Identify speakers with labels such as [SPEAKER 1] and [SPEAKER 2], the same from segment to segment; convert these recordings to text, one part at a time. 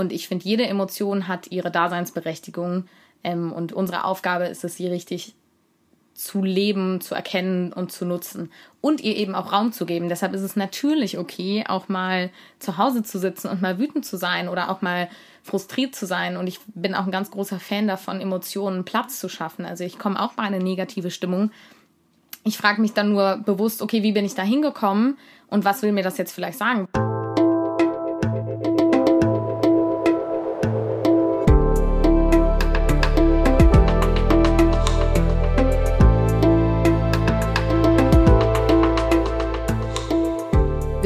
[SPEAKER 1] Und ich finde, jede Emotion hat ihre Daseinsberechtigung. Ähm, und unsere Aufgabe ist es, sie richtig zu leben, zu erkennen und zu nutzen und ihr eben auch Raum zu geben. Deshalb ist es natürlich okay, auch mal zu Hause zu sitzen und mal wütend zu sein oder auch mal frustriert zu sein. Und ich bin auch ein ganz großer Fan davon, Emotionen Platz zu schaffen. Also ich komme auch bei einer negative Stimmung. Ich frage mich dann nur bewusst, okay, wie bin ich da hingekommen und was will mir das jetzt vielleicht sagen?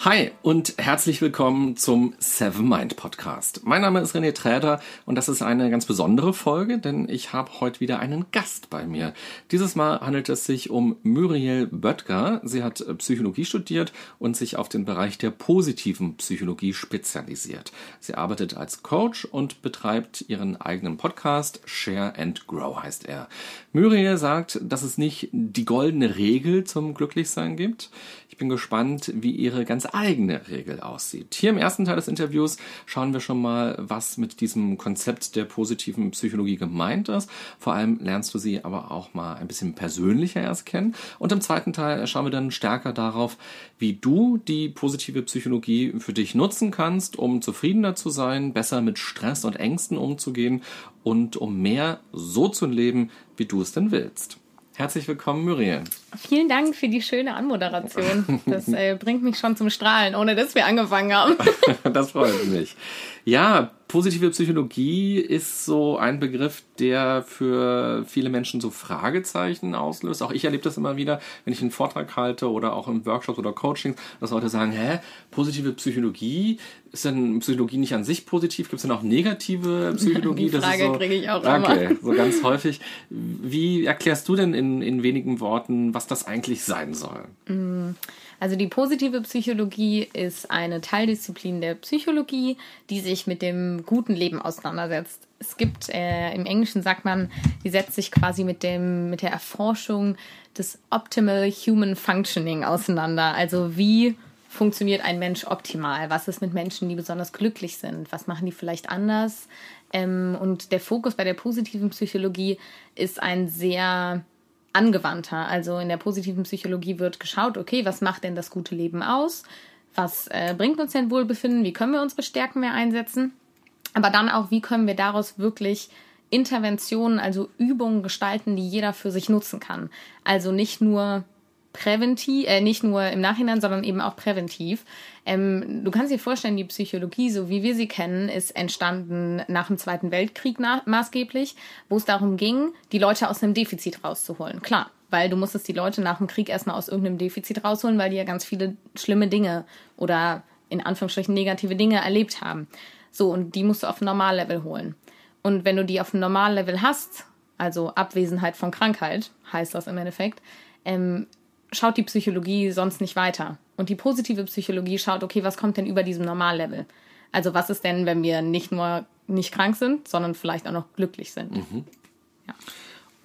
[SPEAKER 2] Hi und herzlich willkommen zum Seven Mind Podcast. Mein Name ist René Träder und das ist eine ganz besondere Folge, denn ich habe heute wieder einen Gast bei mir. Dieses Mal handelt es sich um Muriel Böttger. Sie hat Psychologie studiert und sich auf den Bereich der positiven Psychologie spezialisiert. Sie arbeitet als Coach und betreibt ihren eigenen Podcast. Share and Grow heißt er. Muriel sagt, dass es nicht die goldene Regel zum Glücklichsein gibt. Ich bin gespannt, wie ihre ganz eigene Regel aussieht. Hier im ersten Teil des Interviews schauen wir schon mal, was mit diesem Konzept der positiven Psychologie gemeint ist. Vor allem lernst du sie aber auch mal ein bisschen persönlicher erst kennen. Und im zweiten Teil schauen wir dann stärker darauf, wie du die positive Psychologie für dich nutzen kannst, um zufriedener zu sein, besser mit Stress und Ängsten umzugehen und um mehr so zu leben, wie du es denn willst. Herzlich willkommen, Muriel.
[SPEAKER 1] Vielen Dank für die schöne Anmoderation. Das äh, bringt mich schon zum Strahlen, ohne dass wir angefangen haben.
[SPEAKER 2] das freut mich. Ja, positive Psychologie ist so ein Begriff, der für viele Menschen so Fragezeichen auslöst. Auch ich erlebe das immer wieder, wenn ich einen Vortrag halte oder auch in Workshops oder Coachings, dass Leute sagen, hä, positive Psychologie, ist denn Psychologie nicht an sich positiv? Gibt es denn auch negative Psychologie?
[SPEAKER 1] Die Frage so, kriege ich auch
[SPEAKER 2] okay, immer. so ganz häufig. Wie erklärst du denn in, in wenigen Worten, was das eigentlich sein soll?
[SPEAKER 1] Mm. Also die positive Psychologie ist eine Teildisziplin der Psychologie, die sich mit dem guten Leben auseinandersetzt. Es gibt, äh, im Englischen sagt man, die setzt sich quasi mit dem, mit der Erforschung des Optimal Human Functioning auseinander. Also wie funktioniert ein Mensch optimal? Was ist mit Menschen, die besonders glücklich sind? Was machen die vielleicht anders? Ähm, und der Fokus bei der positiven Psychologie ist ein sehr angewandter. Also in der positiven Psychologie wird geschaut, okay, was macht denn das gute Leben aus? Was äh, bringt uns denn Wohlbefinden? Wie können wir unsere Stärken mehr einsetzen? Aber dann auch, wie können wir daraus wirklich Interventionen, also Übungen gestalten, die jeder für sich nutzen kann. Also nicht nur präventiv, äh, nicht nur im Nachhinein, sondern eben auch präventiv. Ähm, du kannst dir vorstellen, die Psychologie, so wie wir sie kennen, ist entstanden nach dem Zweiten Weltkrieg maßgeblich, wo es darum ging, die Leute aus einem Defizit rauszuholen. Klar, weil du musstest die Leute nach dem Krieg erstmal aus irgendeinem Defizit rausholen, weil die ja ganz viele schlimme Dinge oder in Anführungsstrichen negative Dinge erlebt haben. So, und die musst du auf ein Normallevel holen. Und wenn du die auf ein Normallevel hast, also Abwesenheit von Krankheit, heißt das im Endeffekt, ähm, schaut die Psychologie sonst nicht weiter. Und die positive Psychologie schaut, okay, was kommt denn über diesem Normallevel? Also was ist denn, wenn wir nicht nur nicht krank sind, sondern vielleicht auch noch glücklich sind? Mhm.
[SPEAKER 2] Ja.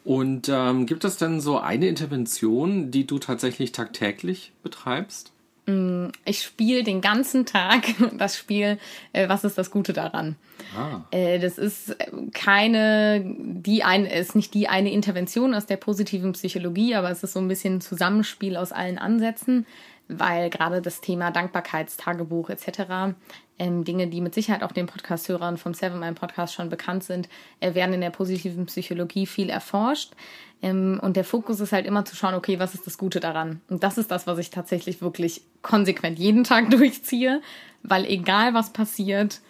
[SPEAKER 2] Und ähm, gibt es denn so eine Intervention, die du tatsächlich tagtäglich betreibst?
[SPEAKER 1] Mm, ich spiele den ganzen Tag das Spiel, äh, was ist das Gute daran? Ah. Äh, das ist keine, die eine, ist nicht die eine Intervention aus der positiven Psychologie, aber es ist so ein bisschen ein Zusammenspiel aus allen Ansätzen, weil gerade das Thema Dankbarkeitstagebuch etc. Ähm, Dinge, die mit Sicherheit auch den Podcast-Hörern vom Seven Mind Podcast schon bekannt sind, äh, werden in der positiven Psychologie viel erforscht. Ähm, und der Fokus ist halt immer zu schauen, okay, was ist das Gute daran? Und das ist das, was ich tatsächlich wirklich konsequent jeden Tag durchziehe, weil egal was passiert,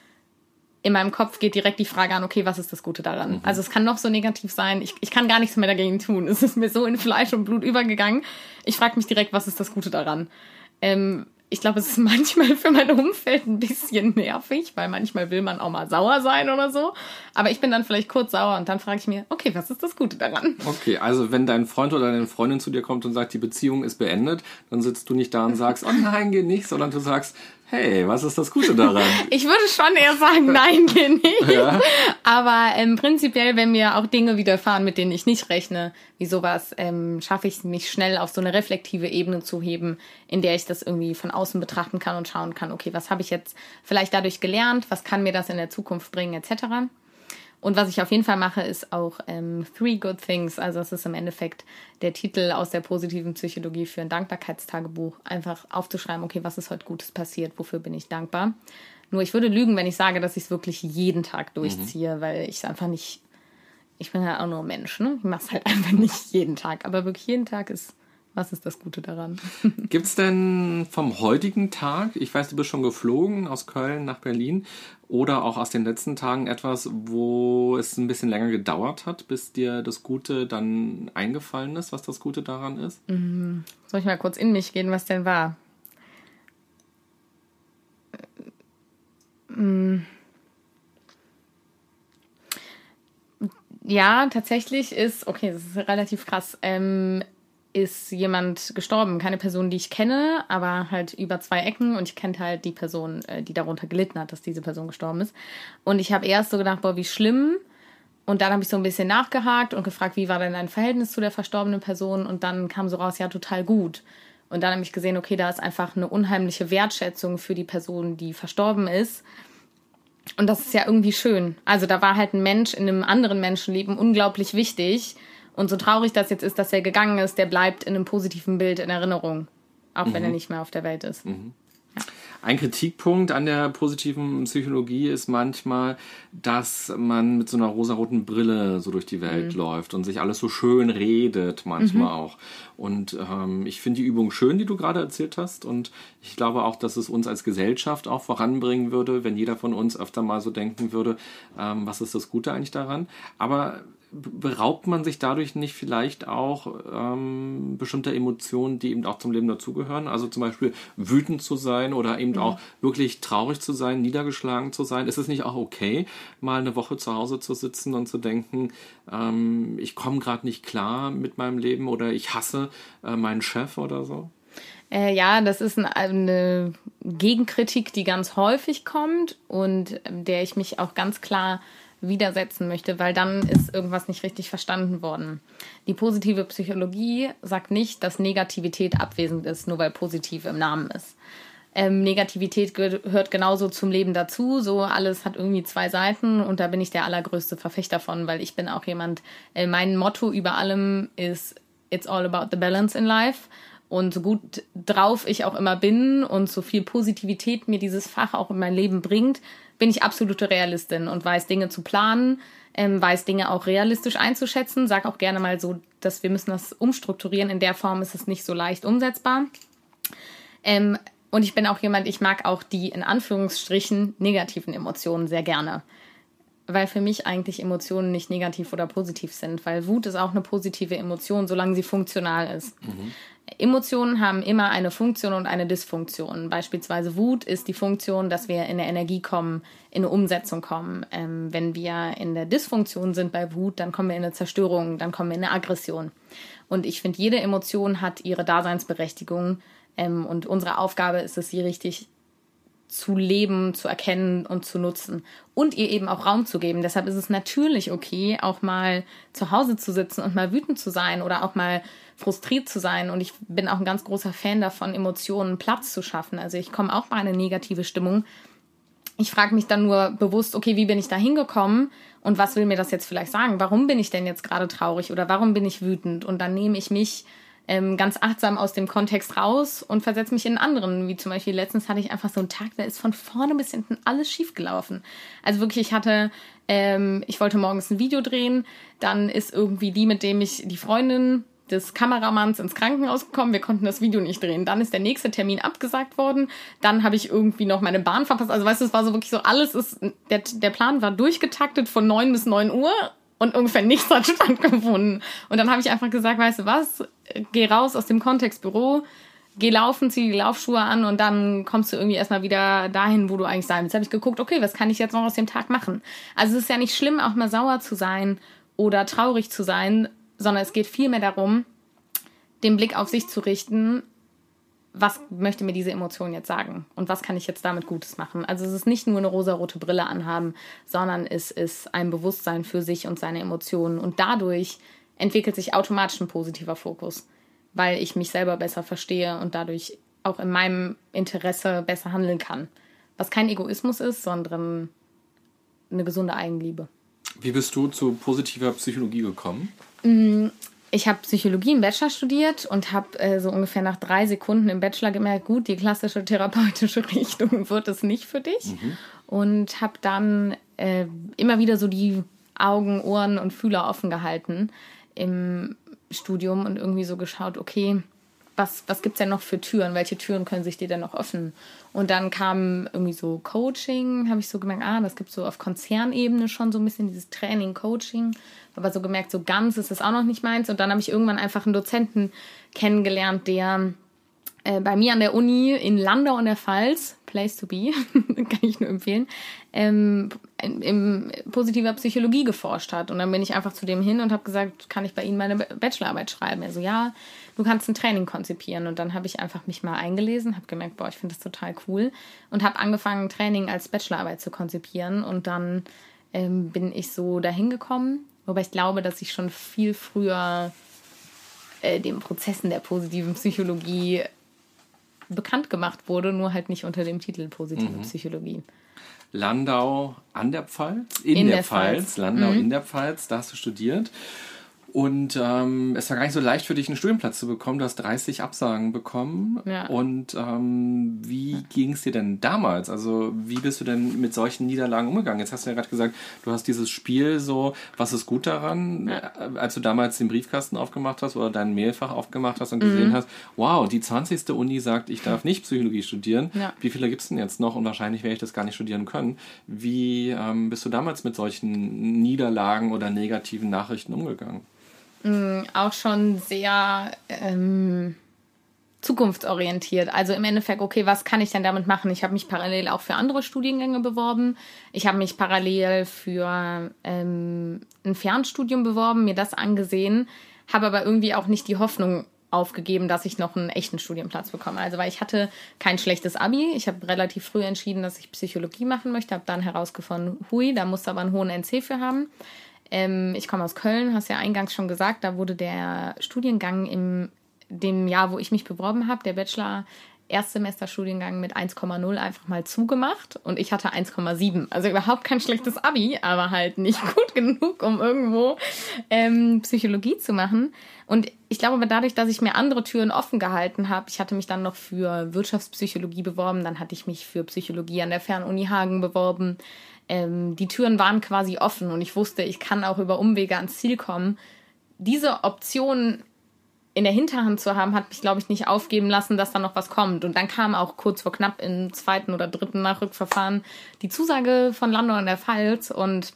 [SPEAKER 1] in meinem Kopf geht direkt die Frage an, okay, was ist das Gute daran? Mhm. Also es kann noch so negativ sein, ich, ich kann gar nichts mehr dagegen tun. Es ist mir so in Fleisch und Blut übergegangen. Ich frage mich direkt, was ist das Gute daran? Ähm, ich glaube, es ist manchmal für mein Umfeld ein bisschen nervig, weil manchmal will man auch mal sauer sein oder so. Aber ich bin dann vielleicht kurz sauer und dann frage ich mir, okay, was ist das Gute daran?
[SPEAKER 2] Okay, also wenn dein Freund oder deine Freundin zu dir kommt und sagt, die Beziehung ist beendet, dann sitzt du nicht da und sagst, oh nein, geh nicht, sondern du sagst, hey, was ist das Gute daran?
[SPEAKER 1] ich würde schon eher sagen, nein, geh nicht. Ja? Aber ähm, prinzipiell, wenn mir auch Dinge widerfahren, mit denen ich nicht rechne, wie sowas, ähm, schaffe ich mich schnell auf so eine reflektive Ebene zu heben, in der ich das irgendwie von außen betrachten kann und schauen kann, okay, was habe ich jetzt vielleicht dadurch gelernt, was kann mir das in der Zukunft bringen, etc. Und was ich auf jeden Fall mache, ist auch ähm, Three Good Things. Also das ist im Endeffekt der Titel aus der positiven Psychologie für ein Dankbarkeitstagebuch. Einfach aufzuschreiben, okay, was ist heute Gutes passiert, wofür bin ich dankbar. Nur ich würde lügen, wenn ich sage, dass ich es wirklich jeden Tag durchziehe, mhm. weil ich es einfach nicht. Ich bin ja auch nur Mensch, ne? Ich mache es halt einfach nicht jeden Tag. Aber wirklich jeden Tag ist was ist das Gute daran?
[SPEAKER 2] Gibt es denn vom heutigen Tag, ich weiß, du bist schon geflogen aus Köln nach Berlin, oder auch aus den letzten Tagen etwas, wo es ein bisschen länger gedauert hat, bis dir das Gute dann eingefallen ist, was das Gute daran ist?
[SPEAKER 1] Mhm. Soll ich mal kurz in mich gehen, was denn war? Mhm. Ja, tatsächlich ist, okay, das ist relativ krass. Ähm, ist jemand gestorben. Keine Person, die ich kenne, aber halt über zwei Ecken und ich kenne halt die Person, äh, die darunter gelitten hat, dass diese Person gestorben ist. Und ich habe erst so gedacht, boah, wie schlimm. Und dann habe ich so ein bisschen nachgehakt und gefragt, wie war denn dein Verhältnis zu der verstorbenen Person? Und dann kam so raus, ja, total gut. Und dann habe ich gesehen, okay, da ist einfach eine unheimliche Wertschätzung für die Person, die verstorben ist. Und das ist ja irgendwie schön. Also da war halt ein Mensch in einem anderen Menschenleben unglaublich wichtig und so traurig das jetzt ist, dass er gegangen ist, der bleibt in einem positiven Bild in Erinnerung. Auch mhm. wenn er mhm. nicht mehr auf der Welt ist. Mhm.
[SPEAKER 2] Ja. Ein Kritikpunkt an der positiven Psychologie ist manchmal, dass man mit so einer rosaroten Brille so durch die Welt mhm. läuft und sich alles so schön redet, manchmal mhm. auch. Und ähm, ich finde die Übung schön, die du gerade erzählt hast. Und ich glaube auch, dass es uns als Gesellschaft auch voranbringen würde, wenn jeder von uns öfter mal so denken würde, ähm, was ist das Gute eigentlich daran. Aber beraubt man sich dadurch nicht vielleicht auch ähm, bestimmter Emotionen, die eben auch zum Leben dazugehören? Also zum Beispiel wütend zu sein oder eben mhm. auch wirklich traurig zu sein, niedergeschlagen zu sein. Ist es nicht auch okay, mal eine Woche zu Hause zu sitzen und zu denken, ähm, ich komme gerade nicht klar mit meinem Leben oder ich hasse äh, meinen Chef oder so?
[SPEAKER 1] Äh, ja, das ist eine Gegenkritik, die ganz häufig kommt und ähm, der ich mich auch ganz klar widersetzen möchte, weil dann ist irgendwas nicht richtig verstanden worden. Die positive Psychologie sagt nicht, dass Negativität abwesend ist, nur weil positiv im Namen ist. Ähm, Negativität gehört genauso zum Leben dazu. So alles hat irgendwie zwei Seiten und da bin ich der allergrößte Verfechter von, weil ich bin auch jemand, äh, mein Motto über allem ist It's all about the balance in life. Und so gut drauf ich auch immer bin und so viel Positivität mir dieses Fach auch in mein Leben bringt, bin ich absolute Realistin und weiß Dinge zu planen, ähm, weiß Dinge auch realistisch einzuschätzen. Sag auch gerne mal so, dass wir müssen das umstrukturieren. In der Form ist es nicht so leicht umsetzbar. Ähm, und ich bin auch jemand, ich mag auch die in Anführungsstrichen negativen Emotionen sehr gerne. Weil für mich eigentlich Emotionen nicht negativ oder positiv sind, weil Wut ist auch eine positive Emotion, solange sie funktional ist. Mhm. Emotionen haben immer eine Funktion und eine Dysfunktion. Beispielsweise Wut ist die Funktion, dass wir in der Energie kommen, in eine Umsetzung kommen. Ähm, wenn wir in der Dysfunktion sind bei Wut, dann kommen wir in eine Zerstörung, dann kommen wir in eine Aggression. Und ich finde, jede Emotion hat ihre Daseinsberechtigung. Ähm, und unsere Aufgabe ist es, sie richtig zu leben, zu erkennen und zu nutzen und ihr eben auch Raum zu geben. Deshalb ist es natürlich okay, auch mal zu Hause zu sitzen und mal wütend zu sein oder auch mal frustriert zu sein. Und ich bin auch ein ganz großer Fan davon, Emotionen Platz zu schaffen. Also ich komme auch mal in eine negative Stimmung. Ich frage mich dann nur bewusst, okay, wie bin ich da hingekommen und was will mir das jetzt vielleicht sagen? Warum bin ich denn jetzt gerade traurig oder warum bin ich wütend? Und dann nehme ich mich ähm, ganz achtsam aus dem Kontext raus und versetze mich in einen anderen. Wie zum Beispiel letztens hatte ich einfach so einen Tag, da ist von vorne bis hinten alles schief gelaufen. Also wirklich, ich hatte, ähm, ich wollte morgens ein Video drehen, dann ist irgendwie die, mit dem ich, die Freundin des Kameramanns ins Krankenhaus gekommen. Wir konnten das Video nicht drehen. Dann ist der nächste Termin abgesagt worden. Dann habe ich irgendwie noch meine Bahn verpasst. Also weißt du, es war so wirklich so, alles ist, der, der Plan war durchgetaktet von neun bis neun Uhr und ungefähr nichts hat stattgefunden. Und dann habe ich einfach gesagt, weißt du was, geh raus aus dem Kontextbüro, geh laufen, zieh die Laufschuhe an und dann kommst du irgendwie erstmal wieder dahin, wo du eigentlich sein willst. Habe ich geguckt, okay, was kann ich jetzt noch aus dem Tag machen? Also es ist ja nicht schlimm, auch mal sauer zu sein oder traurig zu sein, sondern es geht vielmehr darum, den Blick auf sich zu richten was möchte mir diese Emotion jetzt sagen und was kann ich jetzt damit Gutes machen. Also es ist nicht nur eine rosarote Brille anhaben, sondern es ist ein Bewusstsein für sich und seine Emotionen und dadurch entwickelt sich automatisch ein positiver Fokus, weil ich mich selber besser verstehe und dadurch auch in meinem Interesse besser handeln kann. Was kein Egoismus ist, sondern eine gesunde Eigenliebe.
[SPEAKER 2] Wie bist du zu positiver Psychologie gekommen?
[SPEAKER 1] Ich habe Psychologie im Bachelor studiert und habe äh, so ungefähr nach drei Sekunden im Bachelor gemerkt, gut, die klassische therapeutische Richtung wird es nicht für dich. Mhm. Und habe dann äh, immer wieder so die Augen, Ohren und Fühler offen gehalten im Studium und irgendwie so geschaut, okay, was, was gibt es denn noch für Türen? Welche Türen können sich dir denn noch öffnen? Und dann kam irgendwie so Coaching, habe ich so gemerkt, ah, das gibt so auf Konzernebene schon so ein bisschen dieses Training, Coaching. Aber so gemerkt, so ganz ist das auch noch nicht meins. Und dann habe ich irgendwann einfach einen Dozenten kennengelernt, der äh, bei mir an der Uni in Landau und der Pfalz, Place to be, kann ich nur empfehlen, ähm, in, in positiver Psychologie geforscht hat. Und dann bin ich einfach zu dem hin und habe gesagt, kann ich bei Ihnen meine Bachelorarbeit schreiben? Er so, ja, du kannst ein Training konzipieren. Und dann habe ich einfach mich mal eingelesen, habe gemerkt, boah, ich finde das total cool und habe angefangen, Training als Bachelorarbeit zu konzipieren. Und dann ähm, bin ich so dahin gekommen, wobei ich glaube, dass ich schon viel früher äh, den Prozessen der positiven Psychologie bekannt gemacht wurde, nur halt nicht unter dem Titel Positive mhm. Psychologie.
[SPEAKER 2] Landau an der Pfalz? In, in der, der, Pfalz. Pfalz. Landau mhm. in der Pfalz, da hast du studiert. Und ähm, es war gar nicht so leicht für dich, einen Studienplatz zu bekommen. Du hast 30 Absagen bekommen. Ja. Und ähm, wie ging es dir denn damals? Also wie bist du denn mit solchen Niederlagen umgegangen? Jetzt hast du ja gerade gesagt, du hast dieses Spiel so, was ist gut daran? Ja. Äh, als du damals den Briefkasten aufgemacht hast oder dein Mailfach aufgemacht hast und gesehen mhm. hast, wow, die 20. Uni sagt, ich darf nicht Psychologie studieren. Ja. Wie viele gibt es denn jetzt noch? Und wahrscheinlich werde ich das gar nicht studieren können. Wie ähm, bist du damals mit solchen Niederlagen oder negativen Nachrichten umgegangen?
[SPEAKER 1] Mh, auch schon sehr ähm, zukunftsorientiert. Also im Endeffekt, okay, was kann ich denn damit machen? Ich habe mich parallel auch für andere Studiengänge beworben. Ich habe mich parallel für ähm, ein Fernstudium beworben, mir das angesehen, habe aber irgendwie auch nicht die Hoffnung aufgegeben, dass ich noch einen echten Studienplatz bekomme. Also weil ich hatte kein schlechtes Abi. Ich habe relativ früh entschieden, dass ich Psychologie machen möchte, habe dann herausgefunden, hui, da musste aber einen hohen NC für haben. Ähm, ich komme aus Köln, hast ja eingangs schon gesagt, da wurde der Studiengang im dem Jahr, wo ich mich beworben habe, der Bachelor Erstsemesterstudiengang mit 1,0 einfach mal zugemacht und ich hatte 1,7. Also überhaupt kein schlechtes Abi, aber halt nicht gut genug, um irgendwo ähm, Psychologie zu machen. Und ich glaube, dadurch, dass ich mir andere Türen offen gehalten habe, ich hatte mich dann noch für Wirtschaftspsychologie beworben, dann hatte ich mich für Psychologie an der Fernuni Hagen beworben ähm, die Türen waren quasi offen und ich wusste, ich kann auch über Umwege ans Ziel kommen. Diese Option in der Hinterhand zu haben, hat mich, glaube ich, nicht aufgeben lassen, dass da noch was kommt. Und dann kam auch kurz vor knapp im zweiten oder dritten Nachrückverfahren die Zusage von Landau in der Pfalz. Und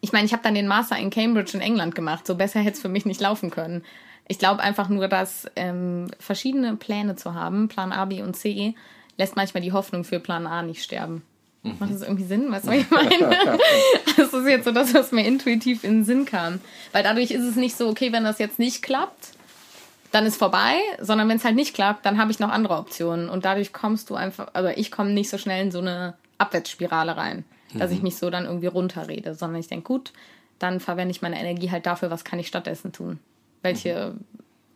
[SPEAKER 1] ich meine, ich habe dann den Master in Cambridge in England gemacht. So besser hätte es für mich nicht laufen können. Ich glaube einfach nur, dass ähm, verschiedene Pläne zu haben, Plan A, B und C, lässt manchmal die Hoffnung für Plan A nicht sterben. Mhm. Macht das irgendwie Sinn? Weißt du, was ich meine? das ist jetzt so das, was mir intuitiv in den Sinn kam. Weil dadurch ist es nicht so, okay, wenn das jetzt nicht klappt, dann ist vorbei, sondern wenn es halt nicht klappt, dann habe ich noch andere Optionen. Und dadurch kommst du einfach, also ich komme nicht so schnell in so eine Abwärtsspirale rein, dass mhm. ich mich so dann irgendwie runterrede, sondern ich denke, gut, dann verwende ich meine Energie halt dafür, was kann ich stattdessen tun. Welche mhm.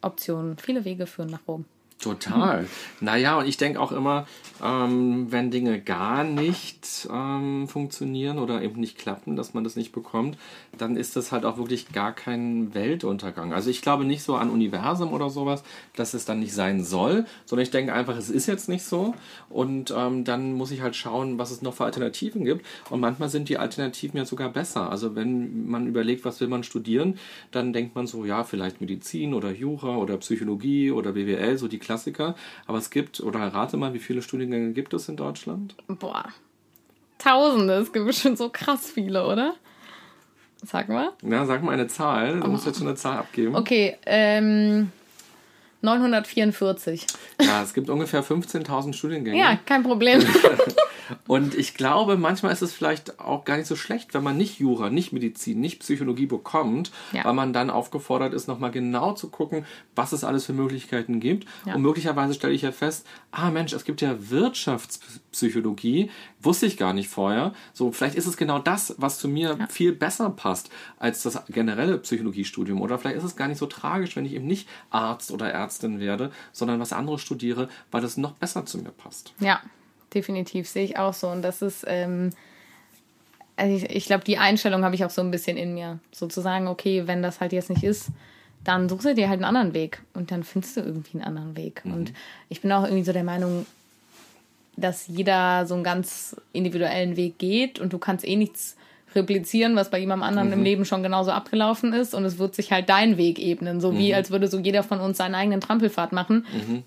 [SPEAKER 1] Optionen? Viele Wege führen nach Rom.
[SPEAKER 2] Total. Naja, und ich denke auch immer, ähm, wenn Dinge gar nicht ähm, funktionieren oder eben nicht klappen, dass man das nicht bekommt, dann ist das halt auch wirklich gar kein Weltuntergang. Also ich glaube nicht so an Universum oder sowas, dass es dann nicht sein soll, sondern ich denke einfach, es ist jetzt nicht so und ähm, dann muss ich halt schauen, was es noch für Alternativen gibt. Und manchmal sind die Alternativen ja sogar besser. Also wenn man überlegt, was will man studieren, dann denkt man so, ja, vielleicht Medizin oder Jura oder Psychologie oder BWL, so die Klassiker. Aber es gibt, oder rate mal, wie viele Studiengänge gibt es in Deutschland?
[SPEAKER 1] Boah, Tausende. Es gibt bestimmt so krass viele, oder? Sag mal.
[SPEAKER 2] Ja, sag mal eine Zahl. Du oh. musst jetzt schon eine Zahl abgeben.
[SPEAKER 1] Okay, ähm, 944.
[SPEAKER 2] Ja, es gibt ungefähr 15.000 Studiengänge.
[SPEAKER 1] Ja, kein Problem.
[SPEAKER 2] Und ich glaube, manchmal ist es vielleicht auch gar nicht so schlecht, wenn man nicht Jura, nicht Medizin, nicht Psychologie bekommt, ja. weil man dann aufgefordert ist, nochmal genau zu gucken, was es alles für Möglichkeiten gibt. Ja. Und möglicherweise stelle ich ja fest, ah Mensch, es gibt ja Wirtschaftspsychologie, wusste ich gar nicht vorher. So, vielleicht ist es genau das, was zu mir ja. viel besser passt als das generelle Psychologiestudium. Oder vielleicht ist es gar nicht so tragisch, wenn ich eben nicht Arzt oder Ärztin werde, sondern was anderes studiere, weil es noch besser zu mir passt.
[SPEAKER 1] Ja, definitiv sehe ich auch so. Und das ist, ähm, also ich, ich glaube, die Einstellung habe ich auch so ein bisschen in mir. Sozusagen, okay, wenn das halt jetzt nicht ist, dann suchst du dir halt einen anderen Weg und dann findest du irgendwie einen anderen Weg. Mhm. Und ich bin auch irgendwie so der Meinung, dass jeder so einen ganz individuellen Weg geht und du kannst eh nichts replizieren, was bei jemandem anderen mhm. im Leben schon genauso abgelaufen ist und es wird sich halt dein Weg ebnen, so mhm. wie als würde so jeder von uns seinen eigenen Trampelfahrt machen. Mhm.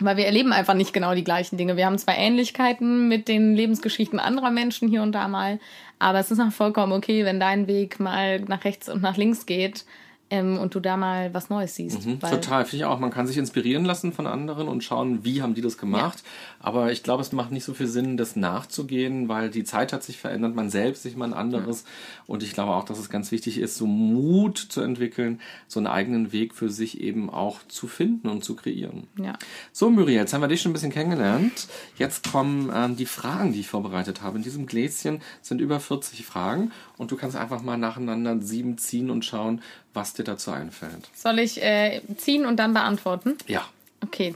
[SPEAKER 1] Weil wir erleben einfach nicht genau die gleichen Dinge. Wir haben zwar Ähnlichkeiten mit den Lebensgeschichten anderer Menschen hier und da mal, aber es ist auch vollkommen okay, wenn dein Weg mal nach rechts und nach links geht ähm, und du da mal was Neues siehst.
[SPEAKER 2] Mhm, total, finde ich auch. Man kann sich inspirieren lassen von anderen und schauen, wie haben die das gemacht. Ja. Aber ich glaube, es macht nicht so viel Sinn, das nachzugehen, weil die Zeit hat sich verändert, man selbst sich mal ein anderes. Ja. Und ich glaube auch, dass es ganz wichtig ist, so Mut zu entwickeln, so einen eigenen Weg für sich eben auch zu finden und zu kreieren. Ja. So, Muriel, jetzt haben wir dich schon ein bisschen kennengelernt. Jetzt kommen ähm, die Fragen, die ich vorbereitet habe. In diesem Gläschen sind über 40 Fragen und du kannst einfach mal nacheinander sieben ziehen und schauen, was dir dazu einfällt.
[SPEAKER 1] Soll ich äh, ziehen und dann beantworten?
[SPEAKER 2] Ja.
[SPEAKER 1] Okay.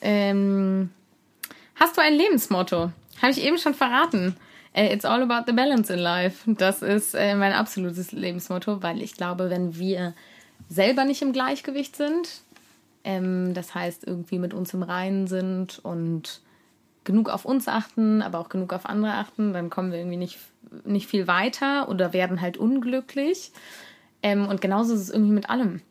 [SPEAKER 1] Ähm, hast du ein Lebensmotto? Habe ich eben schon verraten. Äh, it's all about the balance in life. Das ist äh, mein absolutes Lebensmotto, weil ich glaube, wenn wir selber nicht im Gleichgewicht sind, ähm, das heißt irgendwie mit uns im Reinen sind und genug auf uns achten, aber auch genug auf andere achten, dann kommen wir irgendwie nicht, nicht viel weiter oder werden halt unglücklich. Ähm, und genauso ist es irgendwie mit allem.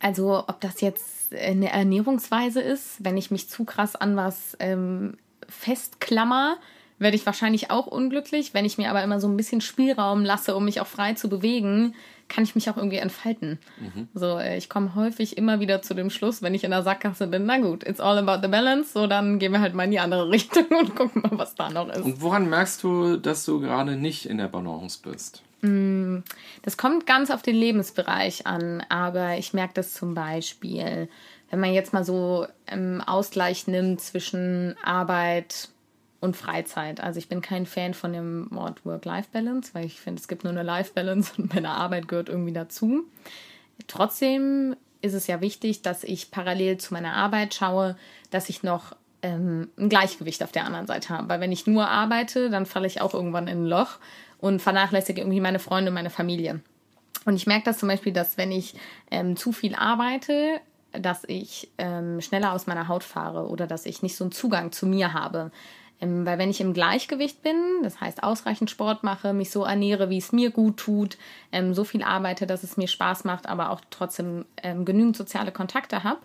[SPEAKER 1] Also ob das jetzt eine Ernährungsweise ist, wenn ich mich zu krass an was ähm, festklammer, werde ich wahrscheinlich auch unglücklich. Wenn ich mir aber immer so ein bisschen Spielraum lasse, um mich auch frei zu bewegen, kann ich mich auch irgendwie entfalten. Mhm. So, äh, ich komme häufig immer wieder zu dem Schluss, wenn ich in der Sackgasse bin, na gut, it's all about the balance, so dann gehen wir halt mal in die andere Richtung und gucken mal, was da noch ist.
[SPEAKER 2] Und woran merkst du, dass du gerade nicht in der Balance bist?
[SPEAKER 1] Mm, das kommt ganz auf den Lebensbereich an, aber ich merke das zum Beispiel, wenn man jetzt mal so im Ausgleich nimmt zwischen Arbeit und Freizeit. Also ich bin kein Fan von dem Wort Work-Life-Balance, weil ich finde, es gibt nur eine Life-Balance und meine Arbeit gehört irgendwie dazu. Trotzdem ist es ja wichtig, dass ich parallel zu meiner Arbeit schaue, dass ich noch ähm, ein Gleichgewicht auf der anderen Seite habe. Weil wenn ich nur arbeite, dann falle ich auch irgendwann in ein Loch und vernachlässige irgendwie meine Freunde und meine Familie. Und ich merke das zum Beispiel, dass wenn ich ähm, zu viel arbeite, dass ich ähm, schneller aus meiner Haut fahre oder dass ich nicht so einen Zugang zu mir habe. Ähm, weil wenn ich im Gleichgewicht bin, das heißt ausreichend Sport mache, mich so ernähre, wie es mir gut tut, ähm, so viel arbeite, dass es mir Spaß macht, aber auch trotzdem ähm, genügend soziale Kontakte habe,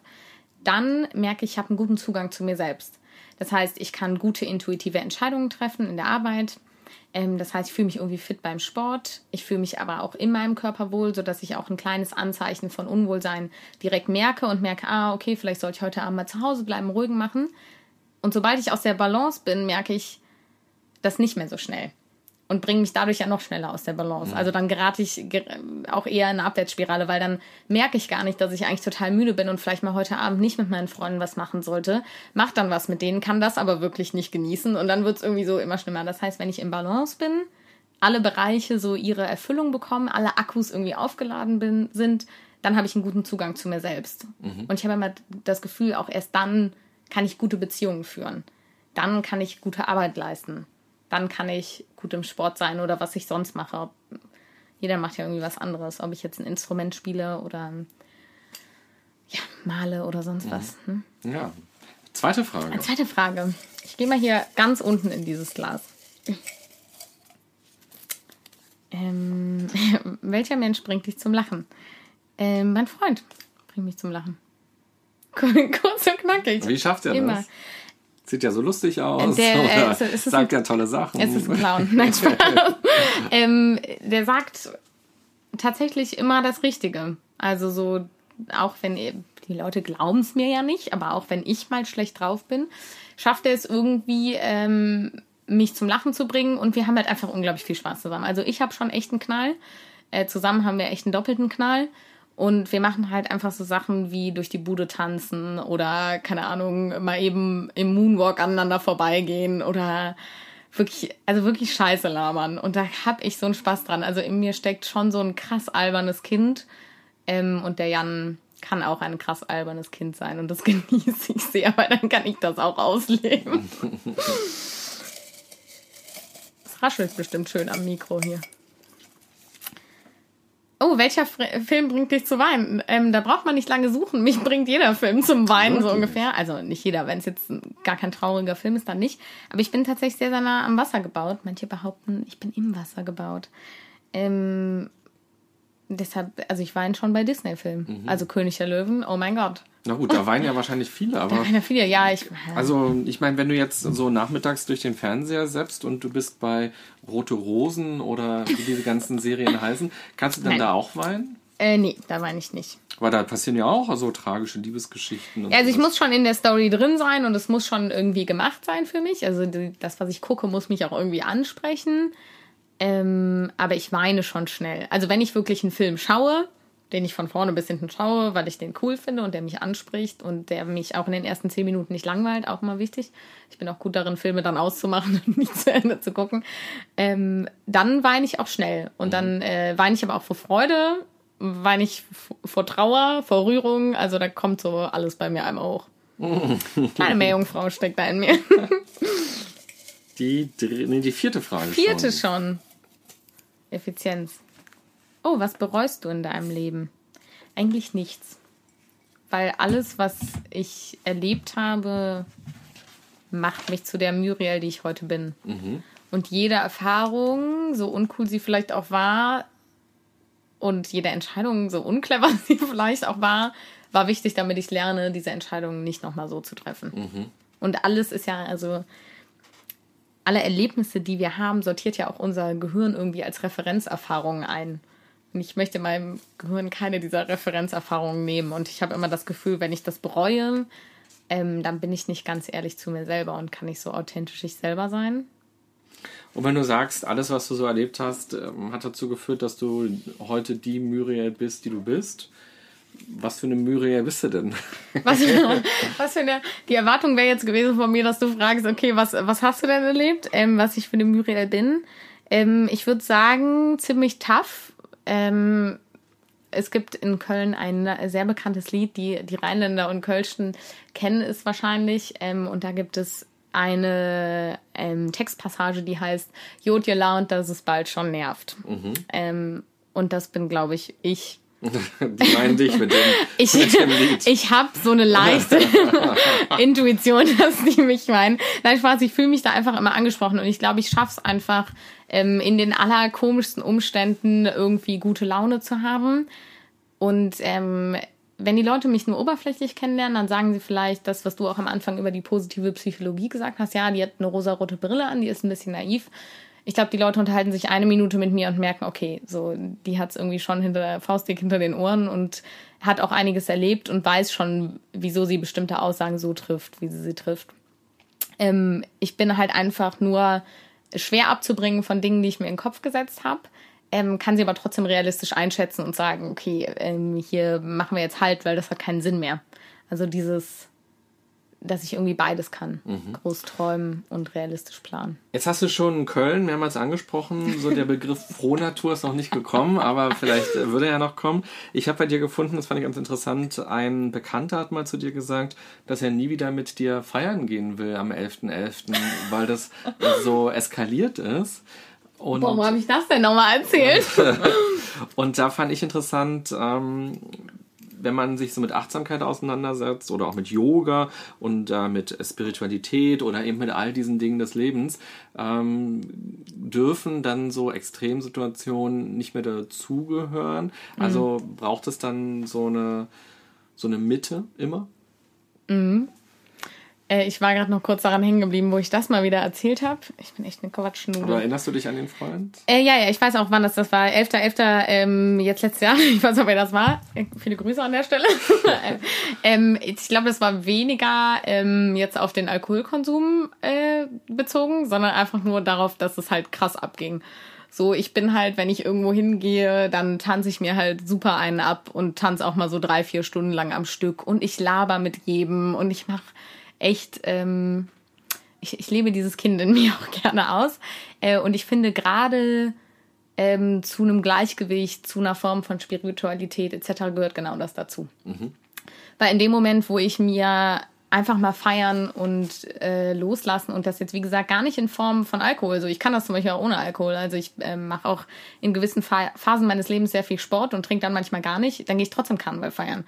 [SPEAKER 1] dann merke ich, ich habe einen guten Zugang zu mir selbst. Das heißt, ich kann gute intuitive Entscheidungen treffen in der Arbeit. Ähm, das heißt, ich fühle mich irgendwie fit beim Sport. Ich fühle mich aber auch in meinem Körper wohl, sodass ich auch ein kleines Anzeichen von Unwohlsein direkt merke und merke, ah, okay, vielleicht sollte ich heute Abend mal zu Hause bleiben, ruhigen machen. Und sobald ich aus der Balance bin, merke ich das nicht mehr so schnell und bringe mich dadurch ja noch schneller aus der Balance. Mhm. Also dann gerate ich auch eher in eine Abwärtsspirale, weil dann merke ich gar nicht, dass ich eigentlich total müde bin und vielleicht mal heute Abend nicht mit meinen Freunden was machen sollte. Mach dann was mit denen, kann das aber wirklich nicht genießen und dann wird es irgendwie so immer schlimmer. Das heißt, wenn ich im Balance bin, alle Bereiche so ihre Erfüllung bekommen, alle Akkus irgendwie aufgeladen bin, sind, dann habe ich einen guten Zugang zu mir selbst. Mhm. Und ich habe immer das Gefühl, auch erst dann kann ich gute Beziehungen führen. Dann kann ich gute Arbeit leisten dann kann ich gut im Sport sein oder was ich sonst mache. Jeder macht ja irgendwie was anderes, ob ich jetzt ein Instrument spiele oder ja, male oder sonst was.
[SPEAKER 2] Hm? Ja. Zweite Frage.
[SPEAKER 1] Eine zweite Frage. Ich gehe mal hier ganz unten in dieses Glas. Ähm, welcher Mensch bringt dich zum Lachen? Ähm, mein Freund bringt mich zum Lachen. Kurz und knackig.
[SPEAKER 2] Wie schafft er Immer. das? Sieht ja so lustig aus. Der, äh, es, es sagt ein, ja tolle Sachen.
[SPEAKER 1] Es ist ein Clown. Nein, ähm, der sagt tatsächlich immer das Richtige. Also so, auch wenn die Leute glauben es mir ja nicht, aber auch wenn ich mal schlecht drauf bin, schafft er es irgendwie, ähm, mich zum Lachen zu bringen und wir haben halt einfach unglaublich viel Spaß zusammen. Also ich habe schon echt einen Knall. Äh, zusammen haben wir echt einen doppelten Knall. Und wir machen halt einfach so Sachen wie durch die Bude tanzen oder, keine Ahnung, mal eben im Moonwalk aneinander vorbeigehen oder wirklich, also wirklich Scheiße labern. Und da hab ich so einen Spaß dran. Also in mir steckt schon so ein krass albernes Kind. Ähm, und der Jan kann auch ein krass albernes Kind sein. Und das genieße ich sehr, weil dann kann ich das auch ausleben. Es raschelt bestimmt schön am Mikro hier. Oh, welcher Fr Film bringt dich zu weinen? Ähm, da braucht man nicht lange suchen. Mich bringt jeder Film zum Weinen, so ungefähr. Also nicht jeder, wenn es jetzt gar kein trauriger Film ist, dann nicht. Aber ich bin tatsächlich sehr, sehr nah am Wasser gebaut. Manche behaupten, ich bin im Wasser gebaut. Ähm, deshalb, also ich weine schon bei Disney-Filmen. Mhm. Also König der Löwen, oh mein Gott.
[SPEAKER 2] Na gut, da weinen ja wahrscheinlich viele, aber. Da
[SPEAKER 1] weinen ja viele, ja. Ich,
[SPEAKER 2] Also, ich meine, wenn du jetzt so nachmittags durch den Fernseher selbst und du bist bei Rote Rosen oder wie diese ganzen Serien heißen, kannst du dann Nein. da auch weinen?
[SPEAKER 1] Äh, nee, da weine ich nicht.
[SPEAKER 2] Weil da passieren ja auch so tragische Liebesgeschichten.
[SPEAKER 1] also ich muss schon in der Story drin sein und es muss schon irgendwie gemacht sein für mich. Also das, was ich gucke, muss mich auch irgendwie ansprechen. Ähm, aber ich weine schon schnell. Also wenn ich wirklich einen Film schaue, den ich von vorne bis hinten schaue, weil ich den cool finde und der mich anspricht und der mich auch in den ersten zehn Minuten nicht langweilt, auch mal wichtig. Ich bin auch gut darin, Filme dann auszumachen und nicht zu Ende zu gucken. Ähm, dann weine ich auch schnell und dann äh, weine ich aber auch vor Freude, weine ich vor Trauer, vor Rührung. Also da kommt so alles bei mir einmal hoch. Kleine Meerjungfrau steckt da in mir.
[SPEAKER 2] die, nee, die vierte Frage.
[SPEAKER 1] Vierte schon. schon. Effizienz. Oh, was bereust du in deinem Leben? Eigentlich nichts. Weil alles, was ich erlebt habe, macht mich zu der Muriel, die ich heute bin. Mhm. Und jede Erfahrung, so uncool sie vielleicht auch war, und jede Entscheidung, so unclever sie vielleicht auch war, war wichtig, damit ich lerne, diese Entscheidung nicht nochmal so zu treffen. Mhm. Und alles ist ja, also alle Erlebnisse, die wir haben, sortiert ja auch unser Gehirn irgendwie als Referenzerfahrungen ein. Und ich möchte meinem Gehirn keine dieser Referenzerfahrungen nehmen. Und ich habe immer das Gefühl, wenn ich das bereue, ähm, dann bin ich nicht ganz ehrlich zu mir selber und kann nicht so authentisch ich selber sein.
[SPEAKER 2] Und wenn du sagst, alles, was du so erlebt hast, ähm, hat dazu geführt, dass du heute die Muriel bist, die du bist. Was für eine Muriel bist du denn?
[SPEAKER 1] Was, was für eine. Die Erwartung wäre jetzt gewesen von mir, dass du fragst, okay, was, was hast du denn erlebt? Ähm, was ich für eine Muriel bin. Ähm, ich würde sagen, ziemlich tough ähm, es gibt in Köln ein sehr bekanntes Lied, die, die Rheinländer und Kölschen kennen es wahrscheinlich. Ähm, und da gibt es eine ähm, Textpassage, die heißt Jod ihr launt, dass es bald schon nervt. Mhm. Ähm, und das bin, glaube ich, ich.
[SPEAKER 2] Die meinen dich mit dem,
[SPEAKER 1] ich,
[SPEAKER 2] mit
[SPEAKER 1] dem Lied. Ich habe so eine leichte Intuition, dass die mich meinen. Nein, Spaß, ich fühle mich da einfach immer angesprochen und ich glaube, ich schaffe es einfach, ähm, in den allerkomischsten Umständen irgendwie gute Laune zu haben. Und ähm, wenn die Leute mich nur oberflächlich kennenlernen, dann sagen sie vielleicht das, was du auch am Anfang über die positive Psychologie gesagt hast. Ja, die hat eine rosarote Brille an, die ist ein bisschen naiv. Ich glaube, die Leute unterhalten sich eine Minute mit mir und merken, okay, so, die hat es irgendwie schon hinter Faustdick hinter den Ohren und hat auch einiges erlebt und weiß schon, wieso sie bestimmte Aussagen so trifft, wie sie sie trifft. Ähm, ich bin halt einfach nur schwer abzubringen von Dingen, die ich mir in den Kopf gesetzt habe. Ähm, kann sie aber trotzdem realistisch einschätzen und sagen, okay, ähm, hier machen wir jetzt halt, weil das hat keinen Sinn mehr. Also dieses, dass ich irgendwie beides kann. Mhm. Groß träumen und realistisch planen.
[SPEAKER 2] Jetzt hast du schon Köln mehrmals angesprochen. So der Begriff Frohnatur ist noch nicht gekommen, aber vielleicht äh, würde er ja noch kommen. Ich habe bei dir gefunden, das fand ich ganz interessant, ein Bekannter hat mal zu dir gesagt, dass er nie wieder mit dir feiern gehen will am 11.11., .11., weil das so eskaliert ist.
[SPEAKER 1] Und Warum habe ich das denn nochmal erzählt?
[SPEAKER 2] und da fand ich interessant, ähm, wenn man sich so mit Achtsamkeit auseinandersetzt oder auch mit Yoga und äh, mit Spiritualität oder eben mit all diesen Dingen des Lebens, ähm, dürfen dann so Extremsituationen nicht mehr dazugehören. Also mhm. braucht es dann so eine, so eine Mitte immer?
[SPEAKER 1] Mhm. Äh, ich war gerade noch kurz daran hängen geblieben, wo ich das mal wieder erzählt habe. Ich bin echt eine Quatschnudel.
[SPEAKER 2] Aber erinnerst du dich an den Freund?
[SPEAKER 1] Äh, ja, ja, ich weiß auch, wann das, das war. 11.11. .11., ähm, jetzt letztes Jahr. Ich weiß auch, wer das war. Äh, viele Grüße an der Stelle. ähm, ich glaube, das war weniger ähm, jetzt auf den Alkoholkonsum äh, bezogen, sondern einfach nur darauf, dass es halt krass abging. So, ich bin halt, wenn ich irgendwo hingehe, dann tanze ich mir halt super einen ab und tanze auch mal so drei, vier Stunden lang am Stück und ich laber mit jedem und ich mache echt, ähm, ich, ich lebe dieses Kind in mir auch gerne aus. Äh, und ich finde gerade ähm, zu einem Gleichgewicht, zu einer Form von Spiritualität etc. gehört genau das dazu. Mhm. Weil in dem Moment, wo ich mir einfach mal feiern und äh, loslassen und das jetzt, wie gesagt, gar nicht in Form von Alkohol. Also ich kann das zum Beispiel auch ohne Alkohol. Also ich äh, mache auch in gewissen Phasen meines Lebens sehr viel Sport und trinke dann manchmal gar nicht. Dann gehe ich trotzdem Karneval feiern.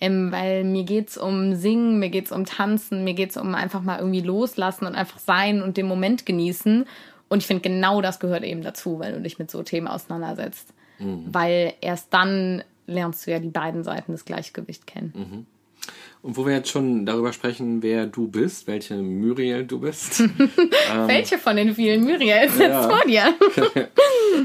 [SPEAKER 1] Ähm, weil mir geht's um Singen, mir geht's um Tanzen, mir geht's um einfach mal irgendwie loslassen und einfach sein und den Moment genießen. Und ich finde, genau das gehört eben dazu, wenn du dich mit so Themen auseinandersetzt. Mhm. Weil erst dann lernst du ja die beiden Seiten des Gleichgewichts kennen.
[SPEAKER 2] Mhm. Und wo wir jetzt schon darüber sprechen, wer du bist, welche Muriel du bist. ähm,
[SPEAKER 1] welche von den vielen Muriels ja. jetzt vor dir?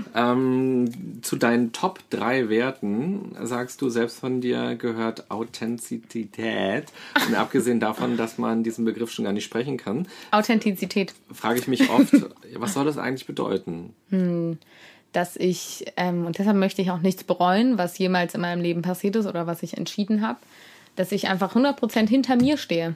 [SPEAKER 2] ähm, zu deinen Top 3 Werten sagst du, selbst von dir gehört Authentizität. Und abgesehen davon, dass man diesen Begriff schon gar nicht sprechen kann.
[SPEAKER 1] Authentizität.
[SPEAKER 2] Frage ich mich oft, was soll das eigentlich bedeuten?
[SPEAKER 1] Hm dass ich, ähm, und deshalb möchte ich auch nichts bereuen, was jemals in meinem Leben passiert ist oder was ich entschieden habe dass ich einfach 100% hinter mir stehe.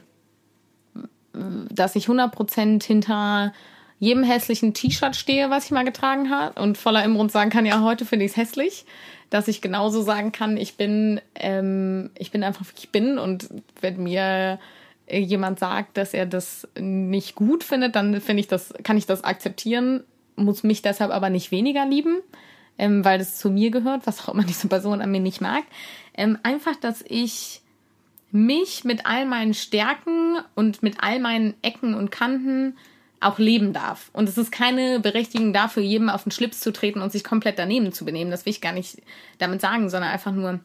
[SPEAKER 1] Dass ich 100% hinter jedem hässlichen T-Shirt stehe, was ich mal getragen habe und voller im Grund sagen kann, ja, heute finde ich es hässlich. Dass ich genauso sagen kann, ich bin, ähm, ich bin einfach, wie ich bin und wenn mir jemand sagt, dass er das nicht gut findet, dann finde ich das, kann ich das akzeptieren, muss mich deshalb aber nicht weniger lieben, ähm, weil das zu mir gehört, was auch immer diese Person an mir nicht mag. Ähm, einfach, dass ich mich mit all meinen Stärken und mit all meinen Ecken und Kanten auch leben darf. Und es ist keine Berechtigung dafür, jedem auf den Schlips zu treten und sich komplett daneben zu benehmen. Das will ich gar nicht damit sagen, sondern einfach nur,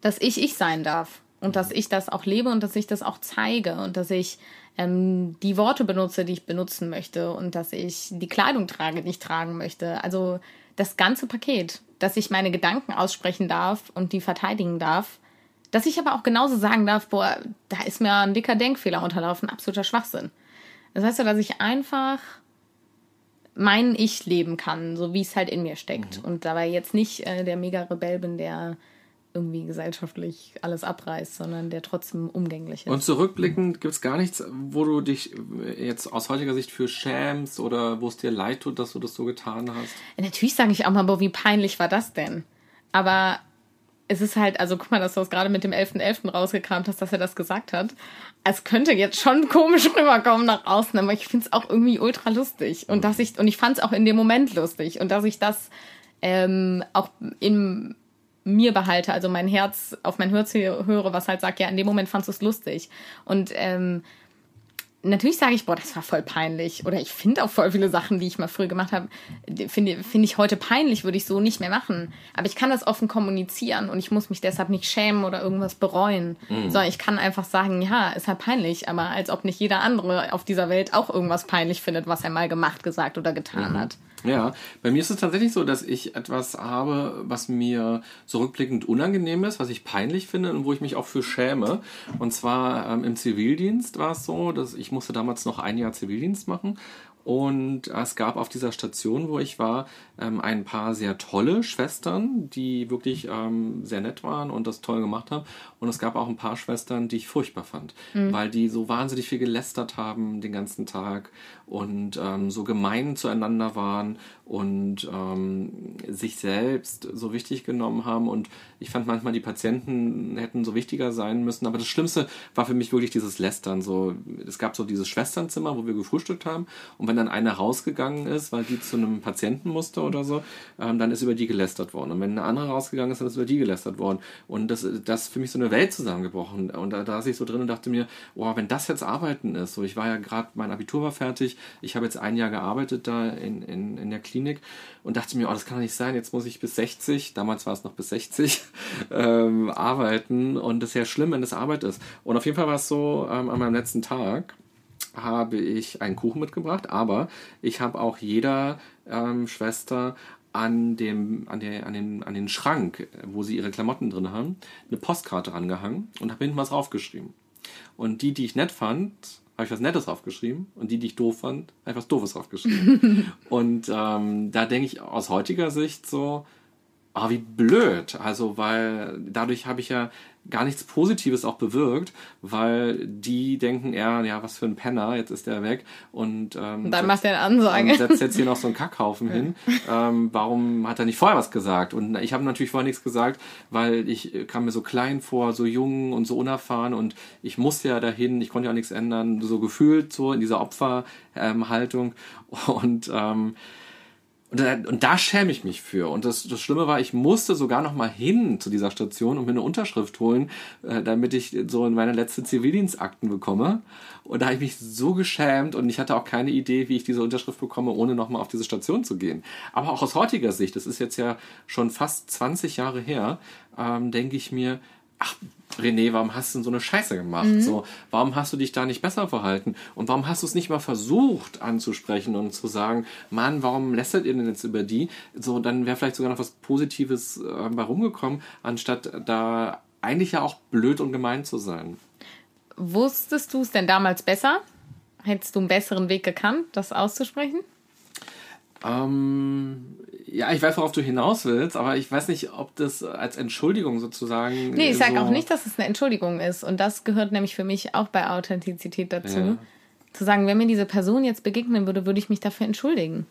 [SPEAKER 1] dass ich ich sein darf und dass ich das auch lebe und dass ich das auch zeige und dass ich ähm, die Worte benutze, die ich benutzen möchte und dass ich die Kleidung trage, die ich tragen möchte. Also das ganze Paket, dass ich meine Gedanken aussprechen darf und die verteidigen darf dass ich aber auch genauso sagen darf, boah, da ist mir ein dicker Denkfehler unterlaufen, absoluter Schwachsinn. Das heißt ja, dass ich einfach mein Ich leben kann, so wie es halt in mir steckt. Mhm. Und dabei jetzt nicht äh, der Mega-Rebell bin, der irgendwie gesellschaftlich alles abreißt, sondern der trotzdem umgänglich ist.
[SPEAKER 2] Und zurückblickend gibt es gar nichts, wo du dich jetzt aus heutiger Sicht für schämst oder wo es dir leid tut, dass du das so getan hast?
[SPEAKER 1] Natürlich sage ich auch mal, boah, wie peinlich war das denn? Aber es ist halt, also guck mal, dass du das gerade mit dem 11.11. .11. rausgekramt hast, dass er das gesagt hat. Es könnte jetzt schon komisch rüberkommen nach außen, aber ich finde es auch irgendwie ultra lustig. Und dass ich, und ich fand es auch in dem Moment lustig. Und dass ich das ähm, auch in mir behalte, also mein Herz auf mein Herz höre, was halt sagt, ja, in dem Moment fandst du es lustig. Und ähm, natürlich sage ich, boah, das war voll peinlich. Oder ich finde auch voll viele Sachen, die ich mal früher gemacht habe, finde find ich heute peinlich, würde ich so nicht mehr machen. Aber ich kann das offen kommunizieren und ich muss mich deshalb nicht schämen oder irgendwas bereuen. Mhm. Sondern ich kann einfach sagen, ja, ist halt peinlich, aber als ob nicht jeder andere auf dieser Welt auch irgendwas peinlich findet, was er mal gemacht, gesagt oder getan mhm. hat.
[SPEAKER 2] Ja, bei mir ist es tatsächlich so, dass ich etwas habe, was mir zurückblickend unangenehm ist, was ich peinlich finde und wo ich mich auch für schäme. Und zwar ähm, im Zivildienst war es so, dass ich musste damals noch ein Jahr Zivildienst machen und es gab auf dieser Station, wo ich war, ähm, ein paar sehr tolle Schwestern, die wirklich ähm, sehr nett waren und das toll gemacht haben. Und es gab auch ein paar Schwestern, die ich furchtbar fand, mhm. weil die so wahnsinnig viel gelästert haben den ganzen Tag und ähm, so gemein zueinander waren und sich selbst so wichtig genommen haben. Und ich fand manchmal, die Patienten hätten so wichtiger sein müssen. Aber das Schlimmste war für mich wirklich dieses Lästern. So, es gab so dieses Schwesternzimmer, wo wir gefrühstückt haben. Und wenn dann einer rausgegangen ist, weil die zu einem Patienten musste oder so, ähm, dann ist über die gelästert worden. Und wenn eine andere rausgegangen ist, dann ist über die gelästert worden. Und das, das ist für mich so eine Welt zusammengebrochen. Und da, da saß ich so drin und dachte mir, oh, wenn das jetzt Arbeiten ist, so ich war ja gerade, mein Abitur war fertig, ich habe jetzt ein Jahr gearbeitet da in, in, in der Klinik und dachte mir, oh, das kann doch nicht sein, jetzt muss ich bis 60, damals war es noch bis 60, ähm, arbeiten und das ist ja schlimm, wenn das Arbeit ist. Und auf jeden Fall war es so, ähm, an meinem letzten Tag habe ich einen Kuchen mitgebracht, aber ich habe auch jeder ähm, Schwester an dem, an, der, an, den, an den Schrank, wo sie ihre Klamotten drin haben, eine Postkarte rangehangen und habe hinten was draufgeschrieben. Und die, die ich nett fand, habe ich was Nettes draufgeschrieben und die, die ich doof fand, habe ich was Doofes draufgeschrieben. und ähm, da denke ich aus heutiger Sicht so, ah, wie blöd. Also, weil dadurch habe ich ja gar nichts Positives auch bewirkt, weil die denken eher, ja, was für ein Penner, jetzt ist der weg und ähm,
[SPEAKER 1] dann macht er eine Ansage.
[SPEAKER 2] Und setzt jetzt hier noch so einen Kackhaufen hin. Ähm, warum hat er nicht vorher was gesagt? Und ich habe natürlich vorher nichts gesagt, weil ich kam mir so klein vor, so jung und so unerfahren und ich musste ja dahin, ich konnte ja auch nichts ändern, so gefühlt so in dieser Opferhaltung und ähm, und da, und da schäme ich mich für. Und das, das Schlimme war, ich musste sogar noch mal hin zu dieser Station und mir eine Unterschrift holen, äh, damit ich so in meine letzte Zivildienstakten bekomme. Und da habe ich mich so geschämt und ich hatte auch keine Idee, wie ich diese Unterschrift bekomme, ohne noch mal auf diese Station zu gehen. Aber auch aus heutiger Sicht, das ist jetzt ja schon fast 20 Jahre her, ähm, denke ich mir, ach, René, warum hast du denn so eine Scheiße gemacht? Mhm. So, warum hast du dich da nicht besser verhalten? Und warum hast du es nicht mal versucht anzusprechen und zu sagen, Mann, warum lästert ihr denn jetzt über die? So, dann wäre vielleicht sogar noch was Positives äh, bei rumgekommen, anstatt da eigentlich ja auch blöd und gemein zu sein.
[SPEAKER 1] Wusstest du es denn damals besser? Hättest du einen besseren Weg gekannt, das auszusprechen?
[SPEAKER 2] Ähm, ja, ich weiß, worauf du hinaus willst, aber ich weiß nicht, ob das als Entschuldigung sozusagen.
[SPEAKER 1] Nee, ich sage so auch nicht, dass es eine Entschuldigung ist. Und das gehört nämlich für mich auch bei Authentizität dazu. Ja. Zu sagen, wenn mir diese Person jetzt begegnen würde, würde ich mich dafür entschuldigen.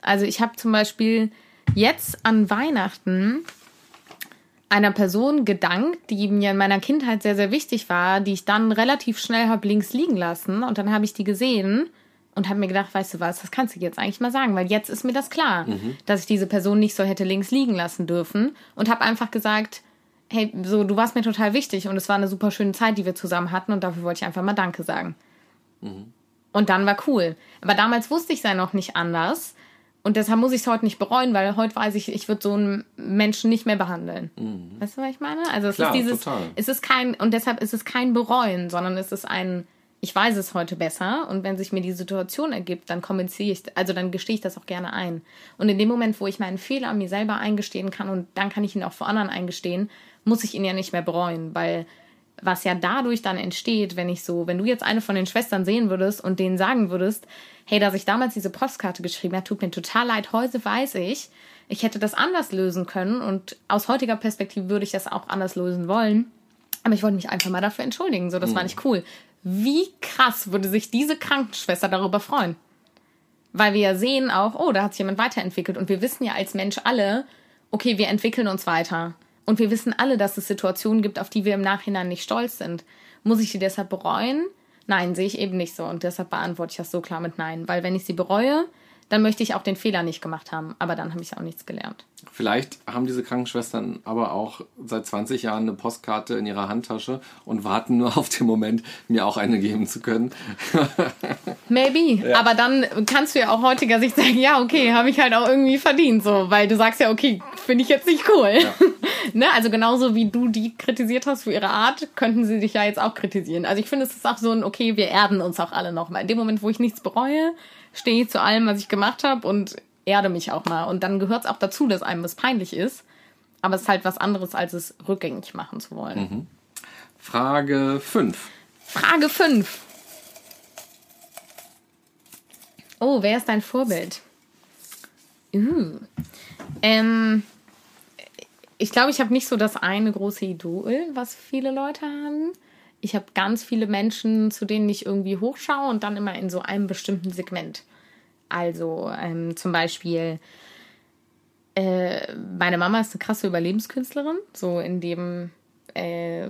[SPEAKER 1] Also ich habe zum Beispiel jetzt an Weihnachten einer Person gedankt, die mir in meiner Kindheit sehr, sehr wichtig war, die ich dann relativ schnell habe links liegen lassen. Und dann habe ich die gesehen und habe mir gedacht, weißt du was, das kannst du jetzt eigentlich mal sagen, weil jetzt ist mir das klar, mhm. dass ich diese Person nicht so hätte links liegen lassen dürfen und habe einfach gesagt, hey, so du warst mir total wichtig und es war eine super schöne Zeit, die wir zusammen hatten und dafür wollte ich einfach mal Danke sagen. Mhm. Und dann war cool. Aber damals wusste ich es ja noch nicht anders. Und deshalb muss ich es heute nicht bereuen, weil heute weiß ich, ich würde so einen Menschen nicht mehr behandeln. Mhm. Weißt du, was ich meine? Also es Klar, ist dieses, total. es ist kein, und deshalb ist es kein Bereuen, sondern es ist ein, ich weiß es heute besser und wenn sich mir die Situation ergibt, dann kommuniziere ich, also dann gestehe ich das auch gerne ein. Und in dem Moment, wo ich meinen Fehler mir selber eingestehen kann und dann kann ich ihn auch vor anderen eingestehen, muss ich ihn ja nicht mehr bereuen, weil was ja dadurch dann entsteht, wenn ich so, wenn du jetzt eine von den Schwestern sehen würdest und denen sagen würdest, hey, dass ich damals diese Postkarte geschrieben habe, tut mir total leid, heute weiß ich, ich hätte das anders lösen können und aus heutiger Perspektive würde ich das auch anders lösen wollen. Aber ich wollte mich einfach mal dafür entschuldigen. So, das mhm. war nicht cool. Wie krass würde sich diese Krankenschwester darüber freuen? Weil wir ja sehen auch, oh, da hat sich jemand weiterentwickelt. Und wir wissen ja als Mensch alle, okay, wir entwickeln uns weiter. Und wir wissen alle, dass es Situationen gibt, auf die wir im Nachhinein nicht stolz sind. Muss ich sie deshalb bereuen? Nein, sehe ich eben nicht so. Und deshalb beantworte ich das so klar mit Nein. Weil wenn ich sie bereue, dann möchte ich auch den Fehler nicht gemacht haben. Aber dann habe ich auch nichts gelernt.
[SPEAKER 2] Vielleicht haben diese Krankenschwestern aber auch seit 20 Jahren eine Postkarte in ihrer Handtasche und warten nur auf den Moment, mir auch eine geben zu können.
[SPEAKER 1] Maybe. Ja. Aber dann kannst du ja auch heutiger Sicht sagen, ja, okay, habe ich halt auch irgendwie verdient, so, weil du sagst ja, okay, finde ich jetzt nicht cool. Ja. ne? Also genauso wie du die kritisiert hast für ihre Art, könnten sie dich ja jetzt auch kritisieren. Also ich finde, es ist auch so ein, okay, wir erden uns auch alle nochmal. In dem Moment, wo ich nichts bereue, stehe zu allem, was ich gemacht habe und erde mich auch mal. Und dann gehört es auch dazu, dass einem was peinlich ist. Aber es ist halt was anderes, als es rückgängig machen zu wollen. Mhm.
[SPEAKER 2] Frage 5.
[SPEAKER 1] Frage 5. Oh, wer ist dein Vorbild? Uh. Ähm, ich glaube, ich habe nicht so das eine große Idol, was viele Leute haben. Ich habe ganz viele Menschen, zu denen ich irgendwie hochschaue und dann immer in so einem bestimmten Segment. Also ähm, zum Beispiel, äh, meine Mama ist eine krasse Überlebenskünstlerin, so in dem, äh,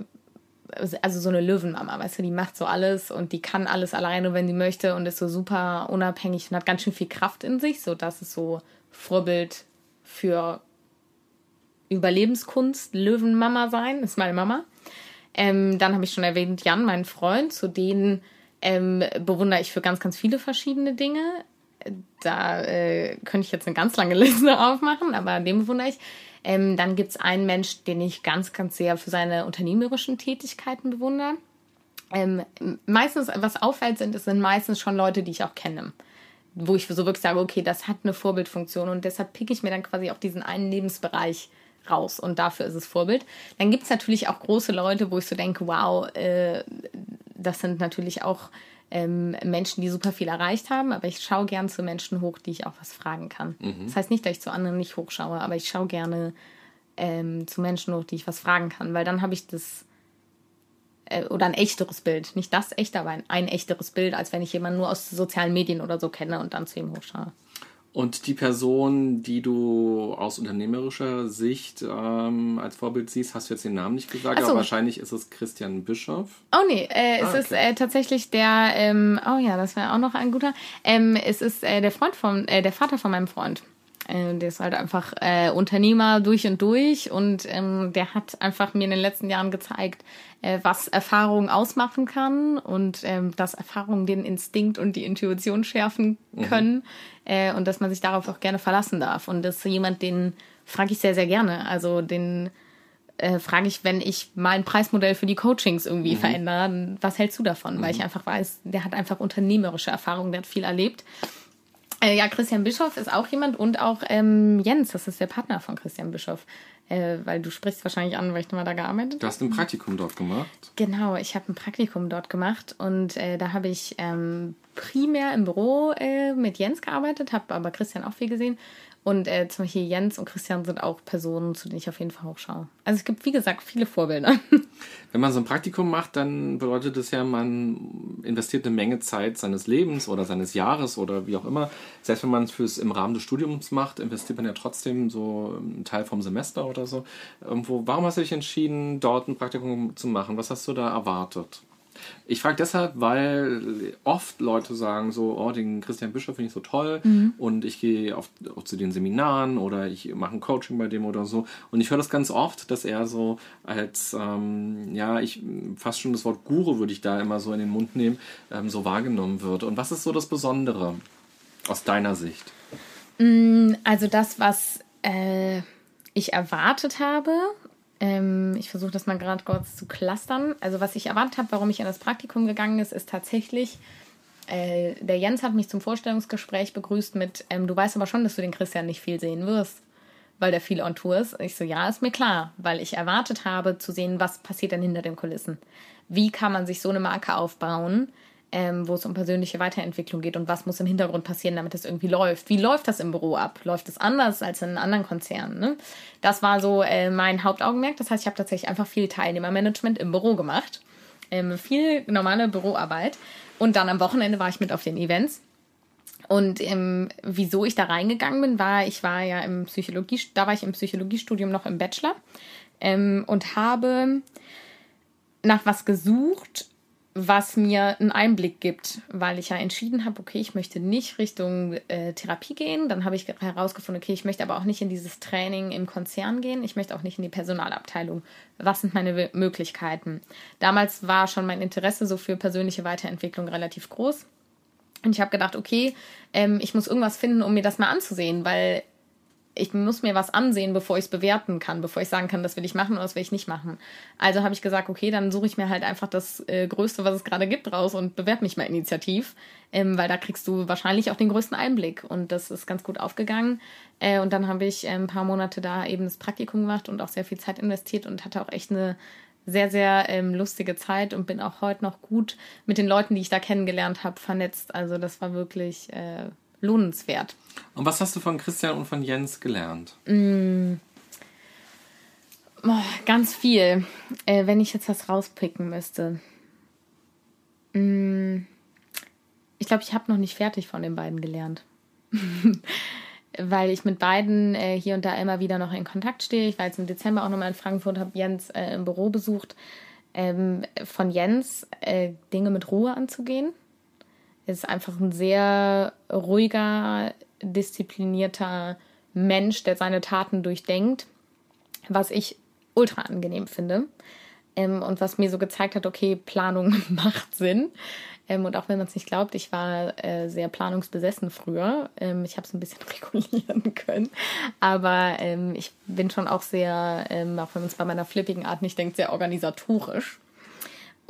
[SPEAKER 1] also so eine Löwenmama, weißt du, die macht so alles und die kann alles alleine, wenn sie möchte und ist so super unabhängig und hat ganz schön viel Kraft in sich, so dass es so Vorbild für Überlebenskunst, Löwenmama sein, ist meine Mama. Ähm, dann habe ich schon erwähnt, Jan, mein Freund, zu denen ähm, bewundere ich für ganz, ganz viele verschiedene Dinge. Da äh, könnte ich jetzt eine ganz lange Liste aufmachen, aber den bewundere ich. Ähm, dann gibt es einen Mensch, den ich ganz, ganz sehr für seine unternehmerischen Tätigkeiten bewundere. Ähm, meistens, was auffällt, sind, es sind meistens schon Leute, die ich auch kenne. Wo ich so wirklich sage, okay, das hat eine Vorbildfunktion und deshalb picke ich mir dann quasi auch diesen einen Lebensbereich raus und dafür ist es Vorbild. Dann gibt es natürlich auch große Leute, wo ich so denke, wow, äh, das sind natürlich auch ähm, Menschen, die super viel erreicht haben, aber ich schaue gern zu Menschen hoch, die ich auch was fragen kann. Mhm. Das heißt nicht, dass ich zu anderen nicht hochschaue, aber ich schaue gerne ähm, zu Menschen hoch, die ich was fragen kann, weil dann habe ich das äh, oder ein echteres Bild. Nicht das echte, aber ein, ein echteres Bild, als wenn ich jemanden nur aus sozialen Medien oder so kenne und dann zu ihm hochschaue.
[SPEAKER 2] Und die Person, die du aus unternehmerischer Sicht ähm, als Vorbild siehst, hast du jetzt den Namen nicht gesagt, so. aber wahrscheinlich ist es Christian Bischoff.
[SPEAKER 1] Oh nee, äh, ah, es ist äh, tatsächlich der, ähm, oh ja, das wäre auch noch ein guter. Ähm, es ist äh, der Freund von, äh, der Vater von meinem Freund. Äh, der ist halt einfach äh, Unternehmer durch und durch und ähm, der hat einfach mir in den letzten Jahren gezeigt, äh, was Erfahrung ausmachen kann und ähm, dass Erfahrung den Instinkt und die Intuition schärfen mhm. können mhm. äh, und dass man sich darauf auch gerne verlassen darf. Und das ist jemand, den frage ich sehr, sehr gerne. Also den äh, frage ich, wenn ich mein Preismodell für die Coachings irgendwie mhm. verändere, was hältst du davon? Mhm. Weil ich einfach weiß, der hat einfach unternehmerische Erfahrung, der hat viel erlebt. Äh, ja, Christian Bischoff ist auch jemand und auch ähm, Jens, das ist der Partner von Christian Bischoff. Äh, weil du sprichst wahrscheinlich an, weil ich nochmal da gearbeitet habe.
[SPEAKER 2] Du hast ein Praktikum dort gemacht?
[SPEAKER 1] Genau, ich habe ein Praktikum dort gemacht und äh, da habe ich ähm, primär im Büro äh, mit Jens gearbeitet, habe aber Christian auch viel gesehen. Und äh, zum Beispiel Jens und Christian sind auch Personen, zu denen ich auf jeden Fall hochschaue. Also es gibt, wie gesagt, viele Vorbilder.
[SPEAKER 2] Wenn man so ein Praktikum macht, dann bedeutet das ja, man investiert eine Menge Zeit seines Lebens oder seines Jahres oder wie auch immer. Selbst wenn man es fürs im Rahmen des Studiums macht, investiert man ja trotzdem so einen Teil vom Semester oder so. Irgendwo, warum hast du dich entschieden, dort ein Praktikum zu machen? Was hast du da erwartet? Ich frage deshalb, weil oft Leute sagen so, oh, den Christian Bischof finde ich so toll mhm. und ich gehe auch zu den Seminaren oder ich mache ein Coaching bei dem oder so. Und ich höre das ganz oft, dass er so als, ähm, ja, ich fast schon das Wort Guru würde ich da immer so in den Mund nehmen, ähm, so wahrgenommen wird. Und was ist so das Besondere aus deiner Sicht?
[SPEAKER 1] Mm, also das, was äh, ich erwartet habe, ähm, ich versuche das mal gerade kurz zu clustern. Also was ich erwartet habe, warum ich in das Praktikum gegangen ist, ist tatsächlich, äh, der Jens hat mich zum Vorstellungsgespräch begrüßt mit, ähm, du weißt aber schon, dass du den Christian nicht viel sehen wirst, weil der viel on Tour ist. Ich so, ja, ist mir klar, weil ich erwartet habe zu sehen, was passiert denn hinter den Kulissen. Wie kann man sich so eine Marke aufbauen? Ähm, wo es um persönliche Weiterentwicklung geht und was muss im Hintergrund passieren, damit es irgendwie läuft. Wie läuft das im Büro ab? Läuft es anders als in anderen Konzernen? Ne? Das war so äh, mein Hauptaugenmerk. Das heißt, ich habe tatsächlich einfach viel Teilnehmermanagement im Büro gemacht. Ähm, viel normale Büroarbeit. Und dann am Wochenende war ich mit auf den Events. Und ähm, wieso ich da reingegangen bin, war, ich war ja im Psychologie, da war ich im Psychologiestudium noch im Bachelor ähm, und habe nach was gesucht, was mir einen Einblick gibt, weil ich ja entschieden habe, okay, ich möchte nicht Richtung äh, Therapie gehen. Dann habe ich herausgefunden, okay, ich möchte aber auch nicht in dieses Training im Konzern gehen. Ich möchte auch nicht in die Personalabteilung. Was sind meine Möglichkeiten? Damals war schon mein Interesse so für persönliche Weiterentwicklung relativ groß. Und ich habe gedacht, okay, ähm, ich muss irgendwas finden, um mir das mal anzusehen, weil ich muss mir was ansehen, bevor ich es bewerten kann, bevor ich sagen kann, das will ich machen oder das will ich nicht machen. Also habe ich gesagt, okay, dann suche ich mir halt einfach das äh, Größte, was es gerade gibt, raus und bewerbe mich mal initiativ, ähm, weil da kriegst du wahrscheinlich auch den größten Einblick und das ist ganz gut aufgegangen. Äh, und dann habe ich äh, ein paar Monate da eben das Praktikum gemacht und auch sehr viel Zeit investiert und hatte auch echt eine sehr, sehr ähm, lustige Zeit und bin auch heute noch gut mit den Leuten, die ich da kennengelernt habe, vernetzt. Also das war wirklich äh, lohnenswert.
[SPEAKER 2] Und was hast du von Christian und von Jens gelernt?
[SPEAKER 1] Mm. Oh, ganz viel. Äh, wenn ich jetzt was rauspicken müsste. Mm. Ich glaube, ich habe noch nicht fertig von den beiden gelernt. Weil ich mit beiden äh, hier und da immer wieder noch in Kontakt stehe. Ich war jetzt im Dezember auch nochmal in Frankfurt, habe Jens äh, im Büro besucht. ähm, von Jens, äh, Dinge mit Ruhe anzugehen. Ist einfach ein sehr ruhiger, disziplinierter Mensch, der seine Taten durchdenkt, was ich ultra angenehm finde. Ähm, und was mir so gezeigt hat, okay, Planung macht Sinn. Ähm, und auch wenn man es nicht glaubt, ich war äh, sehr planungsbesessen früher. Ähm, ich habe es ein bisschen regulieren können. Aber ähm, ich bin schon auch sehr, ähm, auch wenn man es bei meiner flippigen Art nicht denkt, sehr organisatorisch.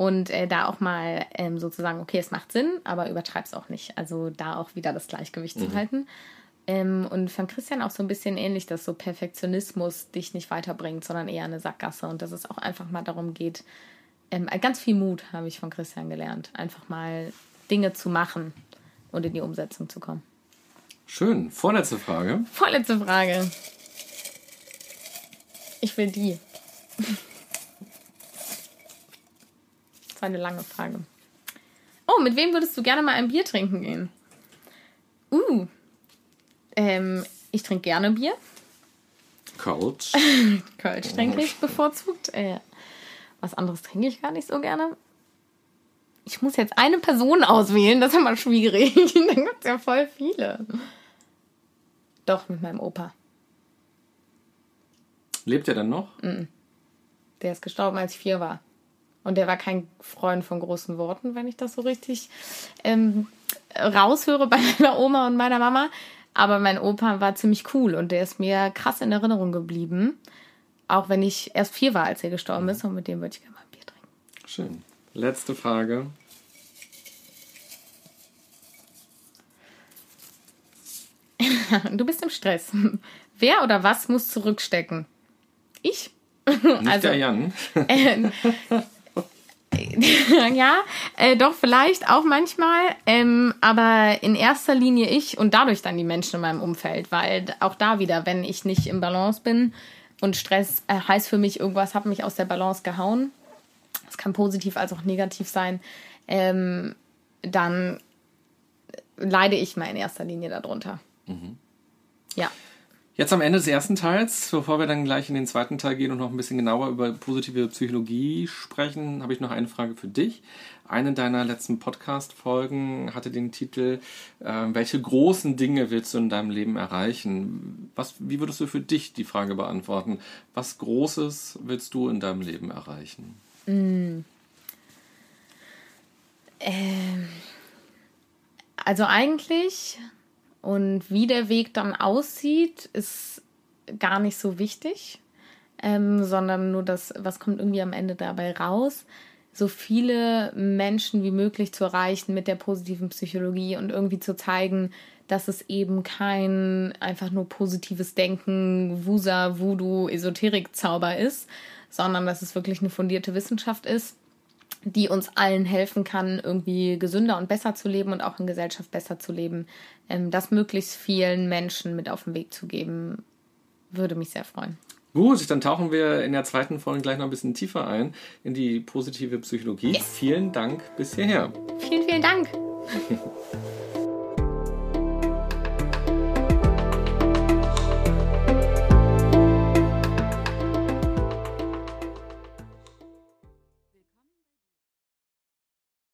[SPEAKER 1] Und äh, da auch mal ähm, sozusagen, okay, es macht Sinn, aber übertreib's auch nicht. Also da auch wieder das Gleichgewicht mhm. zu halten. Ähm, und von Christian auch so ein bisschen ähnlich, dass so Perfektionismus dich nicht weiterbringt, sondern eher eine Sackgasse und dass es auch einfach mal darum geht, ähm, ganz viel Mut habe ich von Christian gelernt, einfach mal Dinge zu machen und in die Umsetzung zu kommen.
[SPEAKER 2] Schön. Vorletzte Frage.
[SPEAKER 1] Vorletzte Frage. Ich will die. Das war eine lange Frage. Oh, mit wem würdest du gerne mal ein Bier trinken gehen? Uh. Ähm, ich trinke gerne Bier.
[SPEAKER 2] Kölsch.
[SPEAKER 1] Kölsch trinke ich bevorzugt. Äh, was anderes trinke ich gar nicht so gerne. Ich muss jetzt eine Person auswählen, das ist immer schwierig. Dann gibt es ja voll viele. Doch, mit meinem Opa.
[SPEAKER 2] Lebt er denn noch?
[SPEAKER 1] Der ist gestorben, als ich vier war. Und der war kein Freund von großen Worten, wenn ich das so richtig ähm, raushöre bei meiner Oma und meiner Mama. Aber mein Opa war ziemlich cool und der ist mir krass in Erinnerung geblieben. Auch wenn ich erst vier war, als er gestorben ist. Und mit dem würde ich gerne mal ein Bier trinken.
[SPEAKER 2] Schön. Letzte Frage.
[SPEAKER 1] Du bist im Stress. Wer oder was muss zurückstecken? Ich?
[SPEAKER 2] Nicht
[SPEAKER 1] Also-
[SPEAKER 2] der Jan.
[SPEAKER 1] Ähm, ja, äh, doch vielleicht auch manchmal, ähm, aber in erster Linie ich und dadurch dann die Menschen in meinem Umfeld, weil auch da wieder, wenn ich nicht im Balance bin und Stress äh, heißt für mich, irgendwas hat mich aus der Balance gehauen, es kann positiv als auch negativ sein, ähm, dann leide ich mal in erster Linie darunter. Ja.
[SPEAKER 2] Jetzt am Ende des ersten Teils, bevor wir dann gleich in den zweiten Teil gehen und noch ein bisschen genauer über positive Psychologie sprechen, habe ich noch eine Frage für dich. Eine deiner letzten Podcast-Folgen hatte den Titel äh, Welche großen Dinge willst du in deinem Leben erreichen? Was, wie würdest du für dich die Frage beantworten? Was Großes willst du in deinem Leben erreichen?
[SPEAKER 1] Also eigentlich und wie der Weg dann aussieht, ist gar nicht so wichtig, ähm, sondern nur das, was kommt irgendwie am Ende dabei raus. So viele Menschen wie möglich zu erreichen mit der positiven Psychologie und irgendwie zu zeigen, dass es eben kein einfach nur positives Denken, Wusa, Voodoo, Esoterik-Zauber ist, sondern dass es wirklich eine fundierte Wissenschaft ist die uns allen helfen kann, irgendwie gesünder und besser zu leben und auch in Gesellschaft besser zu leben. Ähm, das möglichst vielen Menschen mit auf den Weg zu geben, würde mich sehr freuen.
[SPEAKER 2] Gut, dann tauchen wir in der zweiten Folge gleich noch ein bisschen tiefer ein in die positive Psychologie.
[SPEAKER 1] Yes.
[SPEAKER 2] Vielen Dank bis hierher.
[SPEAKER 1] Vielen, vielen Dank.